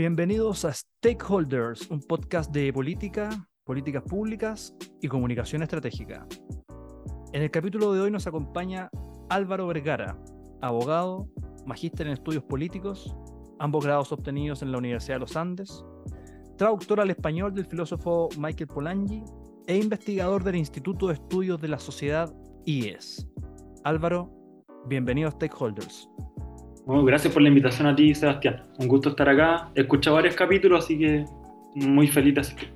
Bienvenidos a Stakeholders, un podcast de política, políticas públicas y comunicación estratégica. En el capítulo de hoy nos acompaña Álvaro Vergara, abogado, magíster en estudios políticos, ambos grados obtenidos en la Universidad de los Andes, traductor al español del filósofo Michael Polanyi e investigador del Instituto de Estudios de la Sociedad IES. Álvaro, bienvenido a Stakeholders. Gracias por la invitación a ti, Sebastián. Un gusto estar acá. He escuchado varios capítulos, así que muy feliz de asistir.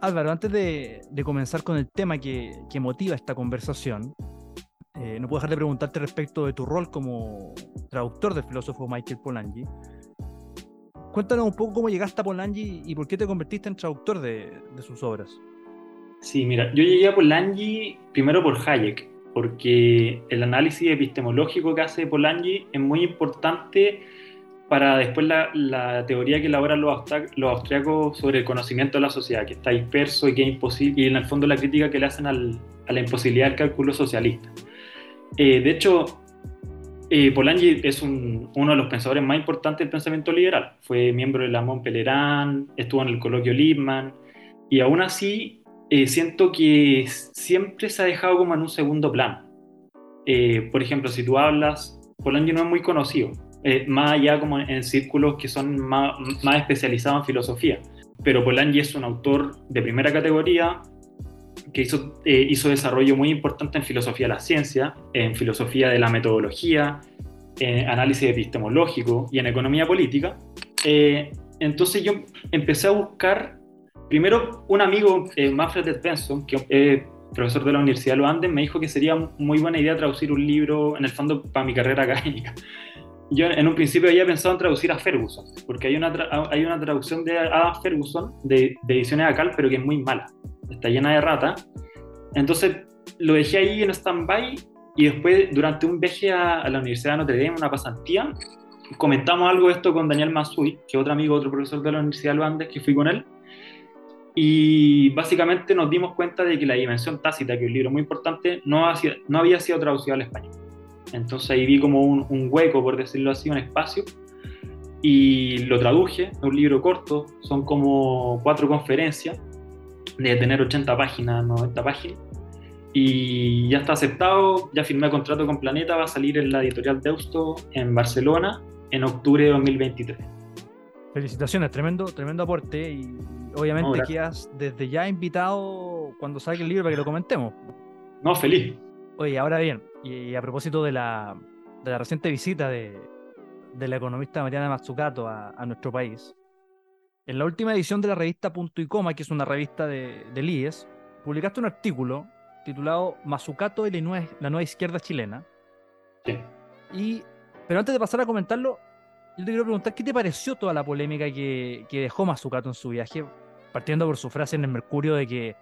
Álvaro, antes de, comenzar con el tema que, motiva esta conversación, eh, no puedo dejar de preguntarte respecto de tu rol como traductor del filósofo Michael Polanyi. Cuéntanos un poco cómo llegaste a Polanyi y por qué te convertiste en traductor de, de sus obras. Sí, mira, yo llegué a Polanyi primero por Hayek, porque el análisis epistemológico que hace Polanyi es muy importante para después la, teoría que elaboran los, los austriacos sobre el conocimiento de la sociedad, que está disperso y que es imposible, y en el fondo la crítica que le hacen a la imposibilidad del cálculo socialista. Eh, de hecho, eh, Polanyi es uno de los pensadores más importantes del pensamiento liberal. Fue miembro de la Montpellerin, estuvo en el coloquio Lippmann, y aún así eh, siento que siempre se ha dejado como en un segundo plano. Eh, por ejemplo, si tú hablas, Polanyi no es muy conocido, eh, más allá como en círculos que son más, más especializados en filosofía. Pero Polanyi es un autor de primera categoría que hizo, hizo desarrollo muy importante en filosofía de la ciencia, en filosofía de la metodología, en análisis epistemológico y en economía política. entonces yo empecé a buscar Primero, un amigo, eh, Manfred Benson, que es profesor de la Universidad de los Andes, me dijo que sería muy buena idea traducir un libro, en el fondo, para mi carrera académica. Yo en un principio había pensado en traducir a Ferguson, porque hay una, hay una traducción de a Ferguson de, de ediciones Acal, pero que es muy mala, está llena de rata. Entonces lo dejé ahí en stand-by y después, durante un viaje a, la Universidad de Notre Dame, una pasantía, comentamos algo de esto con Daniel Masui, que es otro amigo, otro profesor de la Universidad de los Andes, que fui con él, y básicamente nos dimos cuenta de que la dimensión tácita, que es un libro muy importante, no, no había sido traducido al español. Entonces ahí vi como un, un, hueco, por decirlo así, un espacio, y lo traduje, es un libro corto, son como cuatro conferencias, de tener 80 páginas, 90 páginas, y ya está aceptado, ya firmé contrato con Planeta, va a salir en la editorial Deusto en Barcelona en octubre de 2023. Felicitaciones, tremendo, tremendo aporte y obviamente quedas desde ya invitado cuando salga el libro para que lo comentemos. No, feliz. Oye, ahora bien, y, a propósito de la, de la reciente visita de, de, la economista Mariana Mazzucato a, a, nuestro país, en la última edición de la revista Punto y Coma, que es una revista de, del IES, publicaste un artículo titulado Mazzucato y la nueva, la nueva izquierda chilena. Sí. Y, pero antes de pasar a comentarlo, yo te quiero preguntar, ¿qué te pareció toda la polémica que, que dejó Mazzucato en su viaje? Partiendo por su frase en el Mercurio de que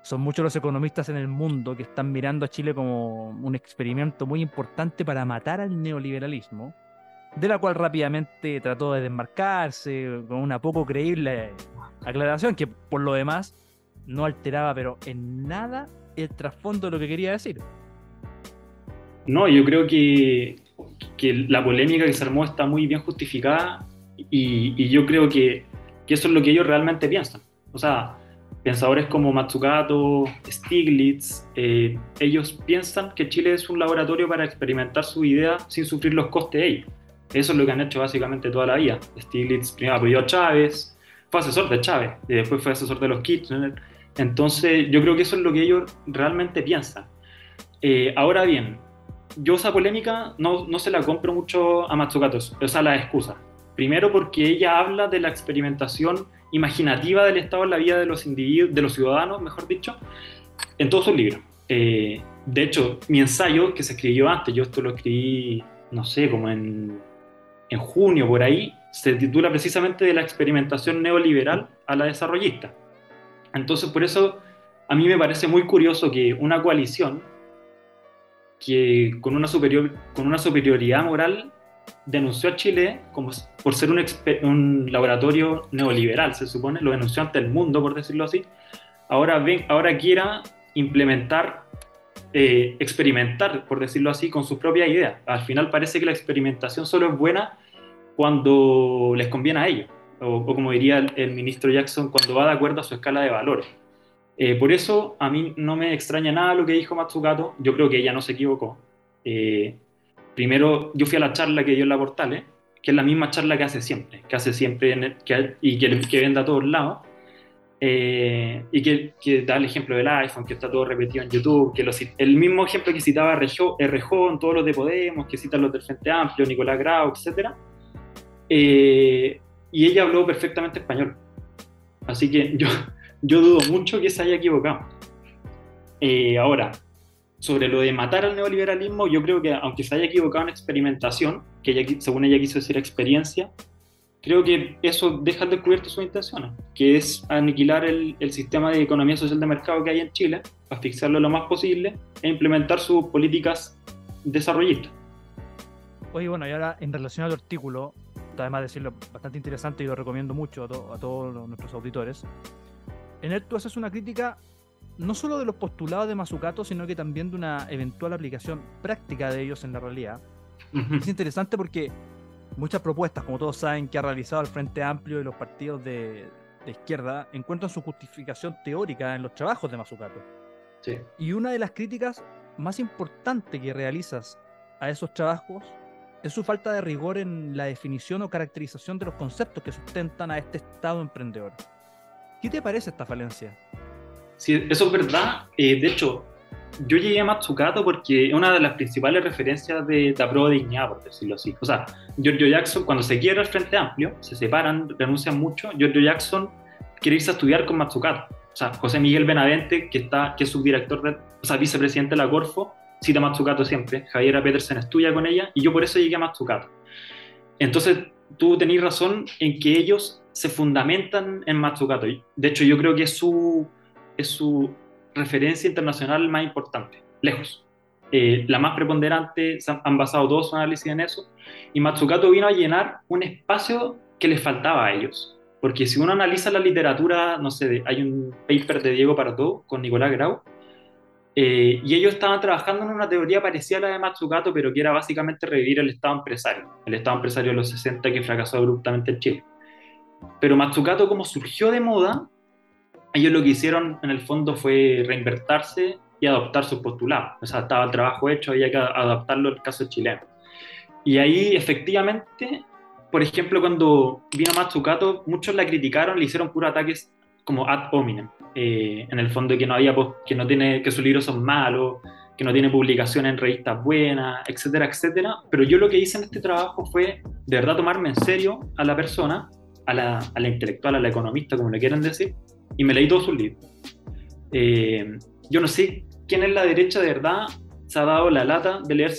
son muchos los economistas en el mundo que están mirando a Chile como un experimento muy importante para matar al neoliberalismo, de la cual rápidamente trató de desmarcarse con una poco creíble aclaración que por lo demás no alteraba pero en nada el trasfondo de lo que quería decir. No, yo creo que la polémica que se armó está muy bien justificada y, yo creo que, eso es lo que ellos realmente piensan. O sea, pensadores como Matsukato, Stiglitz, eh, ellos piensan que Chile es un laboratorio para experimentar su idea sin sufrir los costes de. Eso es lo que han hecho básicamente toda la vida. Stiglitz primero apoyó a Chávez, fue asesor de Chávez y después fue asesor de los Kirchner. Entonces, yo creo que eso es lo que ellos realmente piensan. Eh, ahora bien, yo esa polémica no, no, se la compro mucho a Matsukato, o sea, la excusa. Primero porque ella habla de la experimentación imaginativa del Estado en la vida de los individuos, de los ciudadanos, mejor dicho, en todos sus libros. Eh, de hecho, mi ensayo, que se escribió antes, yo esto lo escribí, no sé, como en, en junio, por ahí, se titula precisamente de la experimentación neoliberal a la desarrollista. Entonces, por eso a mí me parece muy curioso que una coalición que con una, con una superioridad moral denunció a Chile como por ser un, un, laboratorio neoliberal, se supone, lo denunció ante el mundo, por decirlo así, ahora, ven, ahora quiera implementar, eh, experimentar, por decirlo así, con sus propias ideas. Al final parece que la experimentación solo es buena cuando les conviene a ellos, o, como diría el, ministro Jackson, cuando va de acuerdo a su escala de valores. Eh, por eso a mí no me extraña nada lo que dijo Matsukato, yo creo que ella no se equivocó. Eh, primero, yo fui a la charla que dio en la Portales, que es la misma charla que hace siempre, que hace siempre y que, que vende a todos lados, eh, y que, que, da el ejemplo del iPhone, que está todo repetido en YouTube, que el mismo ejemplo que citaba Rejón, todos los de Podemos, que citan los del Frente Amplio, Nicolás Grau, etc. Eh, y ella habló perfectamente español. Así que yo, yo dudo mucho que se haya equivocado. Eh, ahora, sobre lo de matar al neoliberalismo, yo creo que aunque se haya equivocado en experimentación, que ella, según ella quiso decir experiencia, creo que eso deja descubierto sus intenciones, que es aniquilar el, el, sistema de economía social de mercado que hay en Chile, asfixiarlo lo más posible e implementar sus políticas desarrollistas. Oye, bueno, y ahora en relación al artículo, además de decirlo bastante interesante y lo recomiendo mucho a, todos nuestros auditores. En él tú haces una crítica no solo de los postulados de Mazzucato, sino que también de una eventual aplicación práctica de ellos en la realidad. Es interesante porque muchas propuestas, como todos saben, que ha realizado el Frente Amplio y los partidos de, izquierda, encuentran su justificación teórica en los trabajos de Mazzucato. Y una de las críticas más importantes que realizas a esos trabajos es su falta de rigor en la definición o caracterización de los conceptos que sustentan a este Estado emprendedor. ¿Qué te parece esta falencia? Sí, eso es verdad. Eh, de hecho, yo llegué a Matsukato porque es una de las principales referencias de prueba de dignidad, por decirlo así. O sea, Giorgio Jackson, cuando se quiere el Frente Amplio, se separan, renuncian mucho. Giorgio Jackson quiere irse a estudiar con Matsukato. O sea, José Miguel Benavente, que, está, que es subdirector, de, o sea, vicepresidente de la Corfo, cita Matsukato siempre, Javiera Petersen estudia con ella y yo por eso llegué a Matsukato. Entonces, tú tenés razón en que ellos se fundamentan en Matsukato. De hecho, yo creo que es su, es su referencia internacional más importante, lejos. Eh, la más preponderante, han basado todos su análisis en eso, y Matsukato vino a llenar un espacio que les faltaba a ellos. Porque si uno analiza la literatura, no sé, hay un paper de Diego Parató con Nicolás Grau, eh, y ellos estaban trabajando en una teoría parecida a la de Matsukato, pero que era básicamente revivir el Estado empresario, el Estado empresario de los 60 que fracasó abruptamente en Chile. Pero Matsukato, como surgió de moda, ellos lo que hicieron en el fondo fue reinvertirse y adoptar su postulado. O sea, estaba el trabajo hecho, había que adaptarlo al caso chileno. Y ahí, efectivamente, por ejemplo, cuando vino Matsukato, muchos la criticaron, le hicieron puros ataques como ad hominem, eh, en el fondo que no había que no tiene que sus libros son malos, que no tiene publicación en revistas buenas, etcétera, etcétera. Pero yo lo que hice en este trabajo fue de verdad tomarme en serio a la persona, a la, a la intelectual, a la economista, como le quieran decir, y me leí todos sus libros. Eh, yo no sé quién en la derecha de verdad se ha dado la lata de leer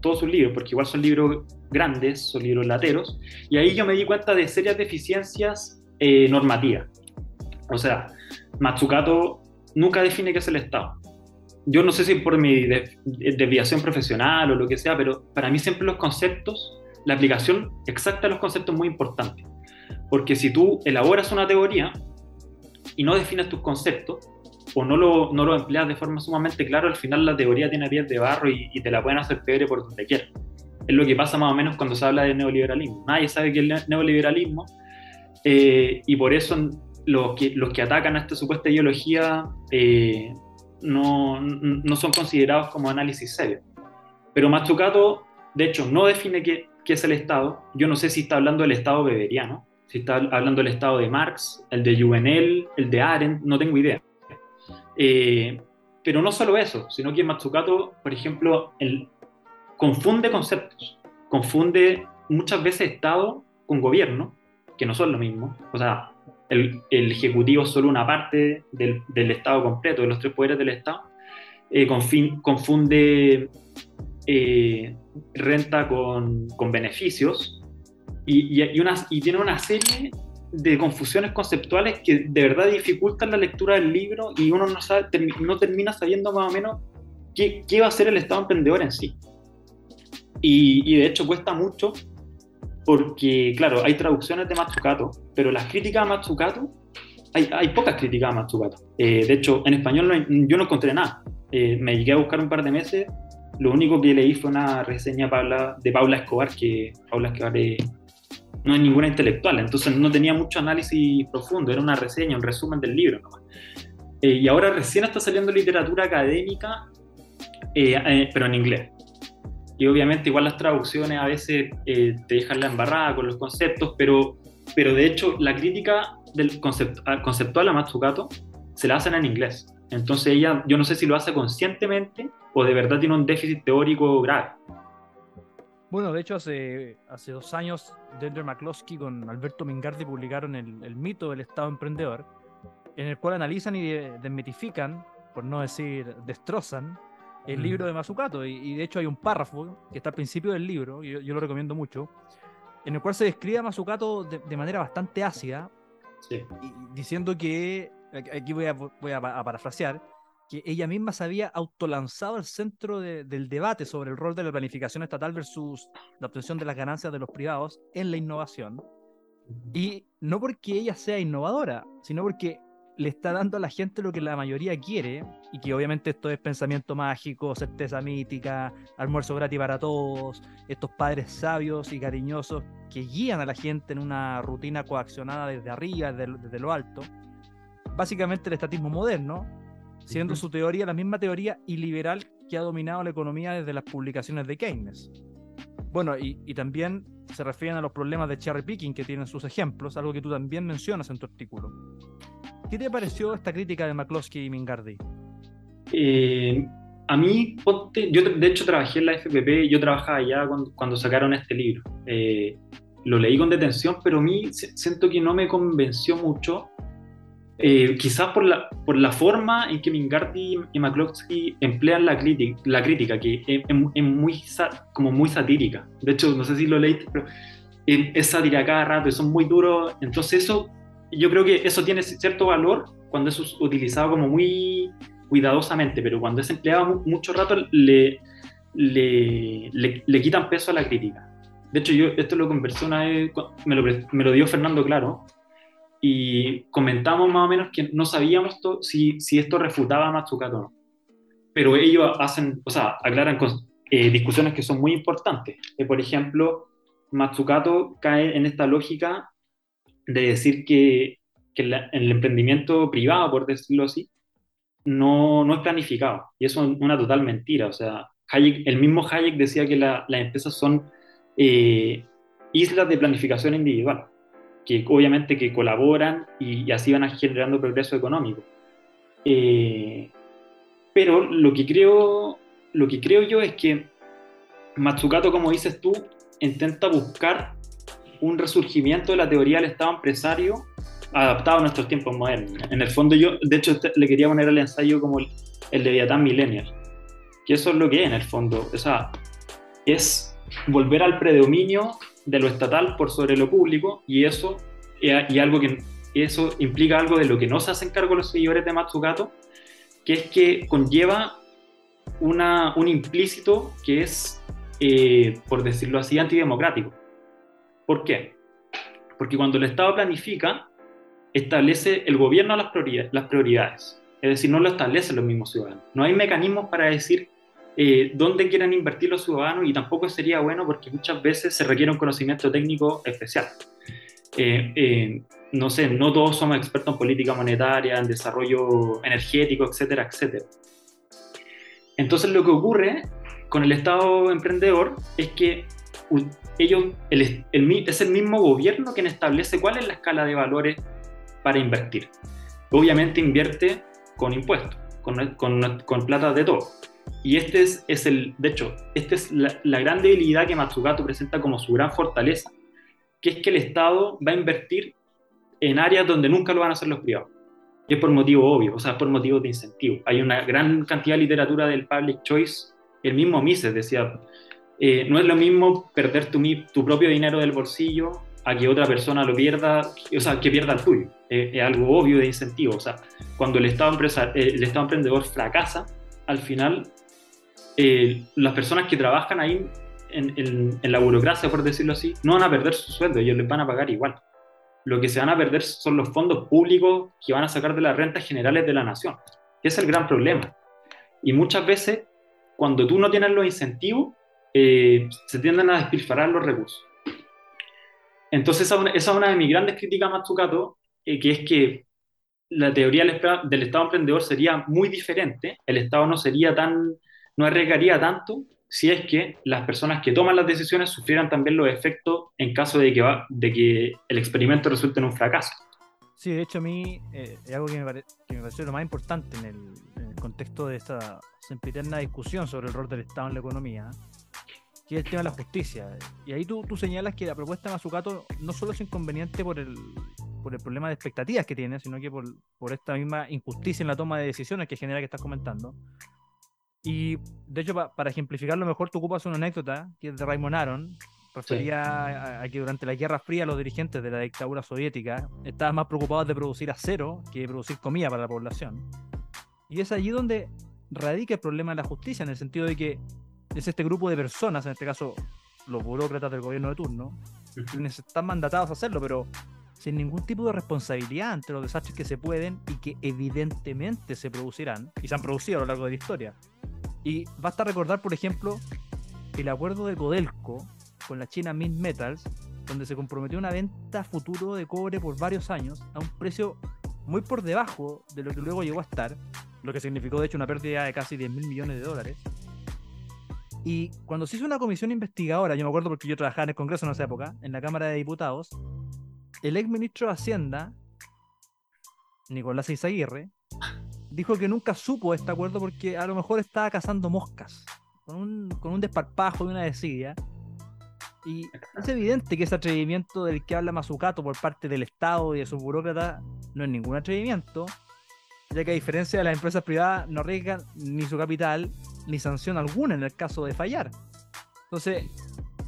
todos sus libros, porque igual son libros grandes, son libros lateros, y ahí yo me di cuenta de serias deficiencias eh, normativas. O sea, Matsukato nunca define qué es el Estado. Yo no sé si por mi desviación profesional o lo que sea, pero para mí siempre los conceptos, la aplicación exacta de los conceptos es muy importante. Porque si tú elaboras una teoría y no defines tus conceptos, o no lo, no lo empleas de forma sumamente clara, al final la teoría tiene pies de barro y, te la pueden hacer peor por donde quieras. Es lo que pasa más o menos cuando se habla de neoliberalismo. Nadie sabe qué es el neoliberalismo eh, y por eso los que, los que atacan a esta supuesta ideología eh, no, no, son considerados como análisis serio. Pero Mazzucato, de hecho, no define qué, qué, es el Estado. Yo no sé si está hablando del Estado beberiano, si está hablando del Estado de Marx, el de Juvenel, el de Arendt, no tengo idea. Eh, pero no solo eso, sino que Matsukato, por ejemplo, confunde conceptos, confunde muchas veces Estado con gobierno, que no son lo mismo. O sea, el, el Ejecutivo es solo una parte del, del, Estado completo, de los tres poderes del Estado. Eh, confunde eh, renta con, con beneficios y, y, una, y tiene una serie de confusiones conceptuales que de verdad dificultan la lectura del libro y uno no, sabe, no termina sabiendo más o menos qué, qué va a ser el Estado emprendedor en sí. Y, y, de hecho cuesta mucho porque, claro, hay traducciones de Matsukato, pero las críticas a Matsukato, hay, hay pocas críticas a Matsukato. Eh, de hecho, en español no yo no encontré nada. Eh, me llegué a buscar un par de meses, lo único que leí fue una reseña de Paula Escobar, que Paula Escobar es no hay ninguna intelectual, entonces no tenía mucho análisis profundo, era una reseña, un resumen del libro nomás. Eh, y ahora recién está saliendo literatura académica, eh, eh, pero en inglés. Y obviamente igual las traducciones a veces te dejan la embarrada con los conceptos, pero, pero de hecho la crítica del concept, conceptual a Matsukato se la hacen en inglés. Entonces ella, yo no sé si lo hace conscientemente o de verdad tiene un déficit teórico grave. Bueno, de hecho, hace, hace dos años, Dender McCloskey con Alberto Mingardi publicaron el, el, mito del Estado emprendedor, en el cual analizan y desmitifican, por no decir destrozan, el mm. libro de Mazzucato. Y, y, de hecho hay un párrafo que está al principio del libro, y yo, yo lo recomiendo mucho, en el cual se describe a Mazzucato de, de manera bastante ácida, sí. y, diciendo que, aquí voy a, voy a, a parafrasear, que ella misma se había autolanzado al centro de, del debate sobre el rol de la planificación estatal versus la obtención de las ganancias de los privados en la innovación. Y no porque ella sea innovadora, sino porque le está dando a la gente lo que la mayoría quiere, y que obviamente esto es pensamiento mágico, certeza mítica, almuerzo gratis para todos, estos padres sabios y cariñosos que guían a la gente en una rutina coaccionada desde arriba, desde, desde lo alto. Básicamente el estatismo moderno, siendo su teoría la misma teoría iliberal que ha dominado la economía desde las publicaciones de Keynes. Bueno, y, y, también se refieren a los problemas de cherry picking que tienen sus ejemplos, algo que tú también mencionas en tu artículo. ¿Qué te pareció esta crítica de McCloskey y Mingardi? Eh, a mí, yo de hecho trabajé en la FPP, yo trabajaba allá cuando, cuando sacaron este libro. Eh, lo leí con detención, pero a mí siento que no me convenció mucho eh, quizás por la, por la forma en que Mingardi y McCloskey emplean la, crítica, la crítica que es, es, muy, como muy satírica. De hecho, no sé si lo leíste, pero es sátira cada rato y son muy duros. Entonces eso, yo creo que eso tiene cierto valor cuando es utilizado como muy cuidadosamente, pero cuando es empleado mucho rato le, le, le, le quitan peso a la crítica. De hecho, yo esto lo conversé una vez, me lo, me lo dio Fernando Claro, y comentamos más o menos que no sabíamos si, si esto refutaba a Matsukato o no. Pero ellos hacen, o sea, aclaran eh, discusiones que son muy importantes. Que, por ejemplo, Matsukato cae en esta lógica de decir que, que la, el emprendimiento privado, por decirlo así, no, no es planificado. Y eso es una total mentira. O sea, Hayek, el mismo Hayek decía que la, las empresas son eh, islas de planificación individual que obviamente que colaboran y, así van generando progreso económico. Eh, pero lo que, creo, lo que creo yo es que Matsukato, como dices tú, intenta buscar un resurgimiento de la teoría del Estado empresario adaptado a nuestros tiempos modernos. En el fondo yo, de hecho, le quería poner el ensayo como el, el Leviatán Millennial, que eso es lo que es en el fondo, o sea, es volver al predominio de lo estatal por sobre lo público y eso, y algo que, eso implica algo de lo que no se hacen cargo los seguidores de Matsukato, que es que conlleva una, un implícito que es, eh, por decirlo así, antidemocrático. ¿Por qué? Porque cuando el Estado planifica, establece el gobierno las prioridades, las prioridades. Es decir, no lo establecen los mismos ciudadanos. No hay mecanismos para decir eh, dónde quieren invertir los ciudadanos y tampoco sería bueno porque muchas veces se requiere un conocimiento técnico especial. Eh, eh, no sé, no todos somos expertos en política monetaria, en desarrollo energético, etcétera, etcétera. Entonces lo que ocurre con el Estado emprendedor es que ellos, el, es el mismo gobierno quien establece cuál es la escala de valores para invertir. Obviamente invierte con impuestos, con, con, con plata de todo. Y este es, es, el, de hecho, esta es la, gran debilidad que Matsugato presenta como su gran fortaleza, que es que el Estado va a invertir en áreas donde nunca lo van a hacer los privados. Y es por motivo obvio, o sea, por motivos de incentivo. Hay una gran cantidad de literatura del public choice. El mismo Mises decía, eh, no es lo mismo perder tu, tu, propio dinero del bolsillo a que otra persona lo pierda, o sea, que pierda el tuyo. Eh, es algo obvio de incentivo. O sea, cuando el Estado, empresa, eh, el Estado emprendedor fracasa, al final las personas que trabajan ahí en, en, en, la burocracia, por decirlo así, no van a perder su sueldo, ellos les van a pagar igual lo que se van a perder son los fondos públicos que van a sacar de las rentas generales de la nación. Ese es el gran problema. Y muchas veces, cuando tú no tienes los incentivos, eh, se tienden a despilfarrar los recursos. Entonces, esa, es una de mis grandes críticas a Matsukato, eh, que es que la teoría del Estado emprendedor sería muy diferente, el Estado no sería tan, no arriesgaría tanto si es que las personas que toman las decisiones sufrieran también los efectos en caso de que, va, de que el experimento resulte en un fracaso. Sí, de hecho a mí eh, es algo que me, me, pareció lo más importante en el, contexto de esta sempiterna discusión sobre el rol del Estado en la economía, que es el tema de la justicia. Y ahí tú, tú señalas que la propuesta de Mazzucato no solo es inconveniente por el, por el problema de expectativas que tiene, sino que por, por esta misma injusticia en la toma de decisiones que genera que estás comentando, y de hecho, para ejemplificarlo mejor, tú ocupas una anécdota que es de Raymond Aron. Refería a, que durante la Guerra Fría los dirigentes de la dictadura soviética estaban más preocupados de producir acero que de producir comida para la población. Y es allí donde radica el problema de la justicia, en el sentido de que es este grupo de personas, en este caso los burócratas del gobierno de turno, quienes están mandatados a hacerlo, pero sin ningún tipo de responsabilidad ante los desastres que se pueden y que evidentemente se producirán y se han producido a lo largo de la historia. Y basta recordar, por ejemplo, el acuerdo de Codelco con la China Mint Metals, donde se comprometió una venta futuro de cobre por varios años a un precio muy por debajo de lo que luego llegó a estar, lo que significó de hecho una pérdida de casi 10 mil millones de dólares. Y cuando se hizo una comisión investigadora, yo me acuerdo porque yo trabajaba en el Congreso en esa época, en la Cámara de Diputados, el ex ministro de Hacienda, Nicolás Izaguirre, dijo que nunca supo este acuerdo porque a lo mejor estaba cazando moscas, con un, con un desparpajo de una desidia. Y es evidente que ese atrevimiento del que habla Mazucato por parte del Estado y de sus burócratas no es ningún atrevimiento, ya que a diferencia de las empresas privadas no arriesgan ni su capital ni sanción alguna en el caso de fallar. Entonces,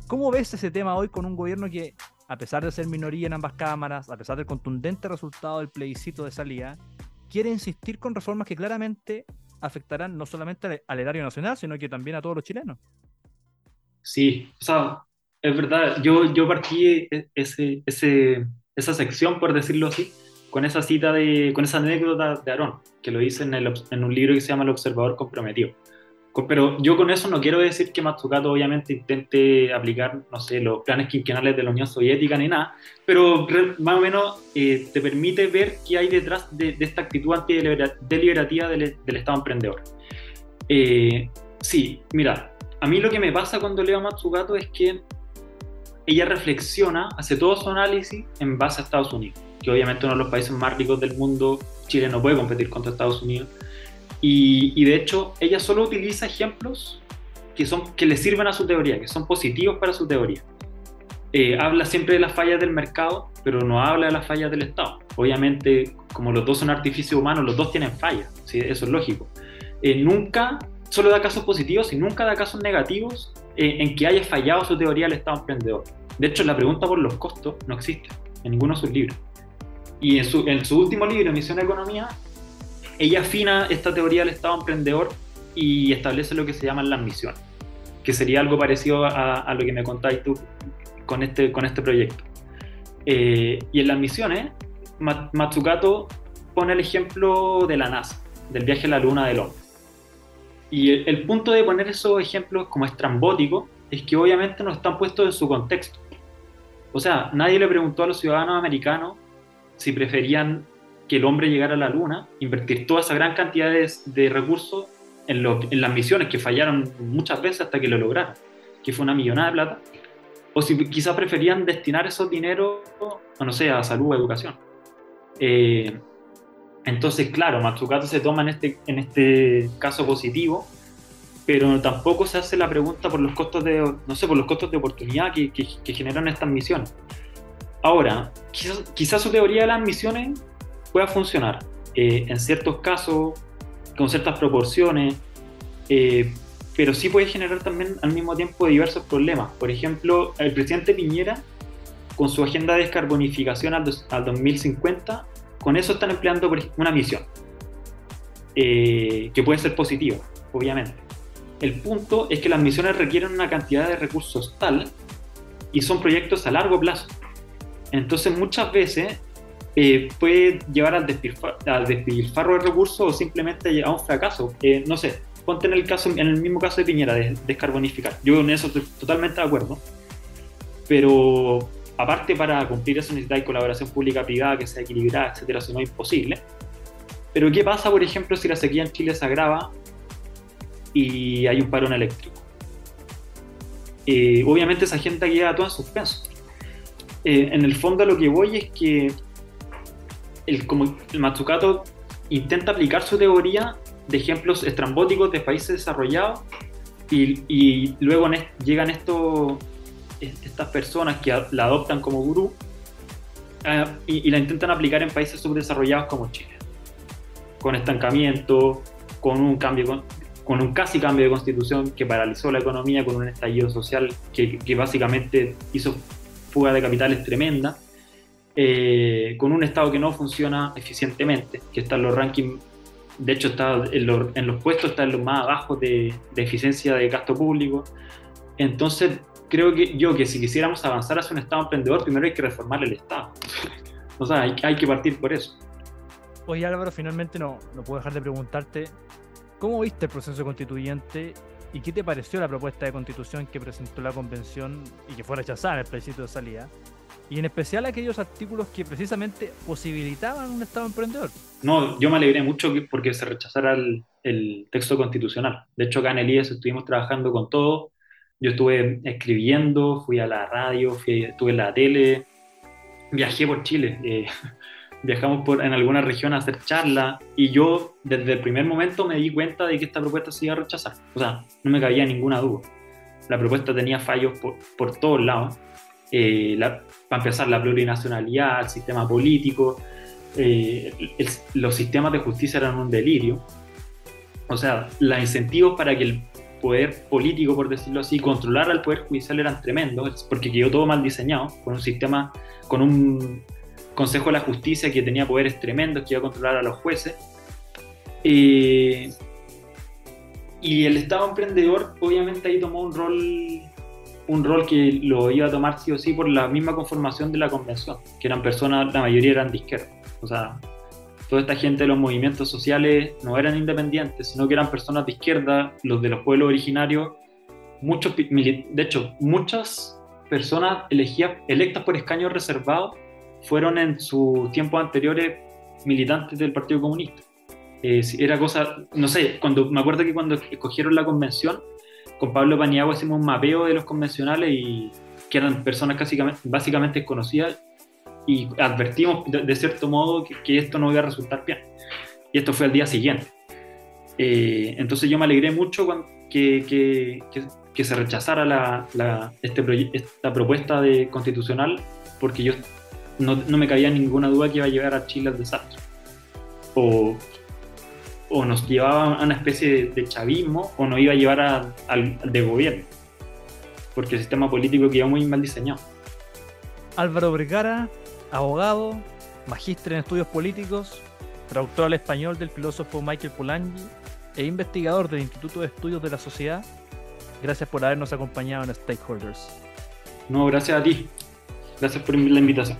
¿cómo ves ese tema hoy con un gobierno que, a pesar de ser minoría en ambas cámaras, a pesar del contundente resultado del plebiscito de salida, quiere insistir con reformas que claramente afectarán no solamente al erario nacional, sino que también a todos los chilenos. Sí, o sea, es verdad, yo, yo partí e, ese, ese, esa sección, por decirlo así, con esa cita de, con esa anécdota de Aarón, que lo hice en, el, en un libro que se llama El Observador Comprometido. Pero yo con eso no quiero decir que Matsukato obviamente intente aplicar, no sé, los planes quinquenales de la Unión Soviética ni nada, pero más o menos eh, te permite ver qué hay detrás de, esta actitud antideliberativa del, del Estado emprendedor. Eh, sí, mira, a mí lo que me pasa cuando leo a Matsukato es que ella reflexiona, hace todo su análisis en base a Estados Unidos, que obviamente uno de los países más ricos del mundo, Chile no puede competir contra Estados Unidos y, de hecho, ella solo utiliza ejemplos que, son, que le sirven a su teoría, que son positivos para su teoría. Eh, habla siempre de las fallas del mercado, pero no habla de las fallas del Estado. Obviamente, como los dos son artificios humanos, los dos tienen fallas, ¿sí? eso es lógico. Eh, nunca, solo da casos positivos y nunca da casos negativos eh, en que haya fallado su teoría del Estado emprendedor. De hecho, la pregunta por los costos no existe en ninguno de sus libros. Y en su, último libro, Misión de Economía, ella afina esta teoría del Estado emprendedor y establece lo que se llaman las misiones, que sería algo parecido a, lo que me contáis tú con este, con este proyecto. Eh, y en las misiones, Matsukato pone el ejemplo de la NASA, del viaje a la luna del hombre. Y el, el, punto de poner esos ejemplos como estrambóticos es que obviamente no están puestos en su contexto. O sea, nadie le preguntó a los ciudadanos americanos si preferían que el hombre llegara a la luna, invertir toda esa gran cantidad de, recursos en, las misiones que fallaron muchas veces hasta que lo lograron, que fue una millonada de plata, o si quizás preferían destinar esos dineros, no sé, a salud o educación. Eh, entonces, claro, Matsukato se toma en este, en este caso positivo, pero tampoco se hace la pregunta por los costos de, no sé, por los costos de oportunidad que, que, que generan estas misiones. Ahora, quizás, quizás, su teoría de las misiones pueda funcionar eh, en ciertos casos, con ciertas proporciones, eh, pero sí puede generar también al mismo tiempo diversos problemas. Por ejemplo, el presidente Piñera, con su agenda de descarbonificación al, al 2050, con eso están empleando una misión, eh, que puede ser positiva, obviamente. El punto es que las misiones requieren una cantidad de recursos tal y son proyectos a largo plazo. Entonces muchas veces eh, puede llevar al, despilfar, al, despilfarro de recursos o simplemente a un fracaso. Eh, no sé, ponte en el, caso, en el mismo caso de Piñera, de descarbonificar. Yo en eso estoy totalmente de acuerdo. Pero aparte para cumplir eso necesitáis colaboración pública-privada que sea equilibrada, etcétera, si no es imposible. Pero ¿qué pasa, por ejemplo, si la sequía en Chile se agrava y hay un parón eléctrico? Eh, obviamente esa gente queda toda en suspenso. Eh, en el fondo lo que voy es que el, como el Matsukato intenta aplicar su teoría de ejemplos estrambóticos de países desarrollados y, y luego llegan estos estas personas que la adoptan como gurú uh, y, la intentan aplicar en países subdesarrollados como Chile, con estancamiento, con un cambio, con, con, un casi cambio de constitución que paralizó la economía, con un estallido social que, que básicamente hizo fuga de capitales tremenda, eh, con un Estado que no funciona eficientemente, que está en los rankings, de hecho está en los, en los puestos, está en los más abajo de, eficiencia de gasto público. Entonces, creo que yo que si quisiéramos avanzar hacia un Estado emprendedor, primero hay que reformar el Estado. o sea, hay, hay, que partir por eso. Oye Álvaro, finalmente no, no puedo dejar de preguntarte, ¿cómo viste el proceso constituyente y qué te pareció la propuesta de constitución que presentó la convención y que fue rechazada en el plebiscito de salida? Y en especial aquellos artículos que precisamente posibilitaban un Estado emprendedor. No, yo me alegré mucho porque se rechazara el, el texto constitucional. De hecho, acá en el IES estuvimos trabajando con todo yo estuve escribiendo, fui a la radio, fui, estuve en la tele, viajé por Chile, eh, viajamos por, en alguna región a hacer charlas y yo desde el primer momento me di cuenta de que esta propuesta se iba a rechazar. O sea, no me cabía ninguna duda. La propuesta tenía fallos por, por todos lados. Eh, la, para empezar, la plurinacionalidad, el sistema político, eh, el, los sistemas de justicia eran un delirio. O sea, los incentivos para que el poder político, por decirlo así, controlar al poder judicial eran tremendos, porque quedó todo mal diseñado, con un sistema, con un Consejo de la Justicia que tenía poderes tremendos, que iba a controlar a los jueces. Eh, y el Estado emprendedor, obviamente, ahí tomó un rol, un rol que lo iba a tomar sí o sí por la misma conformación de la convención, que eran personas, la mayoría eran de izquierda. O sea, toda esta gente de los movimientos sociales no eran independientes, sino que eran personas de izquierda, los de los pueblos originarios. Muchos, de hecho, muchas personas elegidas, electas por escaños reservados fueron en sus tiempos anteriores militantes del Partido Comunista. Eh, era cosa, no sé, cuando me acuerdo que cuando escogieron la convención, con Pablo Paniagua hicimos un mapeo de los convencionales y que eran personas casi, básicamente desconocidas y advertimos de, cierto modo que, esto no iba a resultar bien. Y esto fue al día siguiente. Eh, entonces yo me alegré mucho con que, se rechazara la, la, este esta propuesta de constitucional porque yo no, me cabía ninguna duda que iba a llevar a Chile al desastre. O nos llevaba a una especie de, de chavismo o nos iba a llevar a, al, de gobierno. Porque el sistema político quedó muy mal diseñado. Álvaro Vergara, abogado, magíster en estudios políticos, traductor al español del filósofo Michael Polanyi e investigador del Instituto de Estudios de la Sociedad. Gracias por habernos acompañado en Stakeholders. No, gracias a ti. Gracias por la invitación.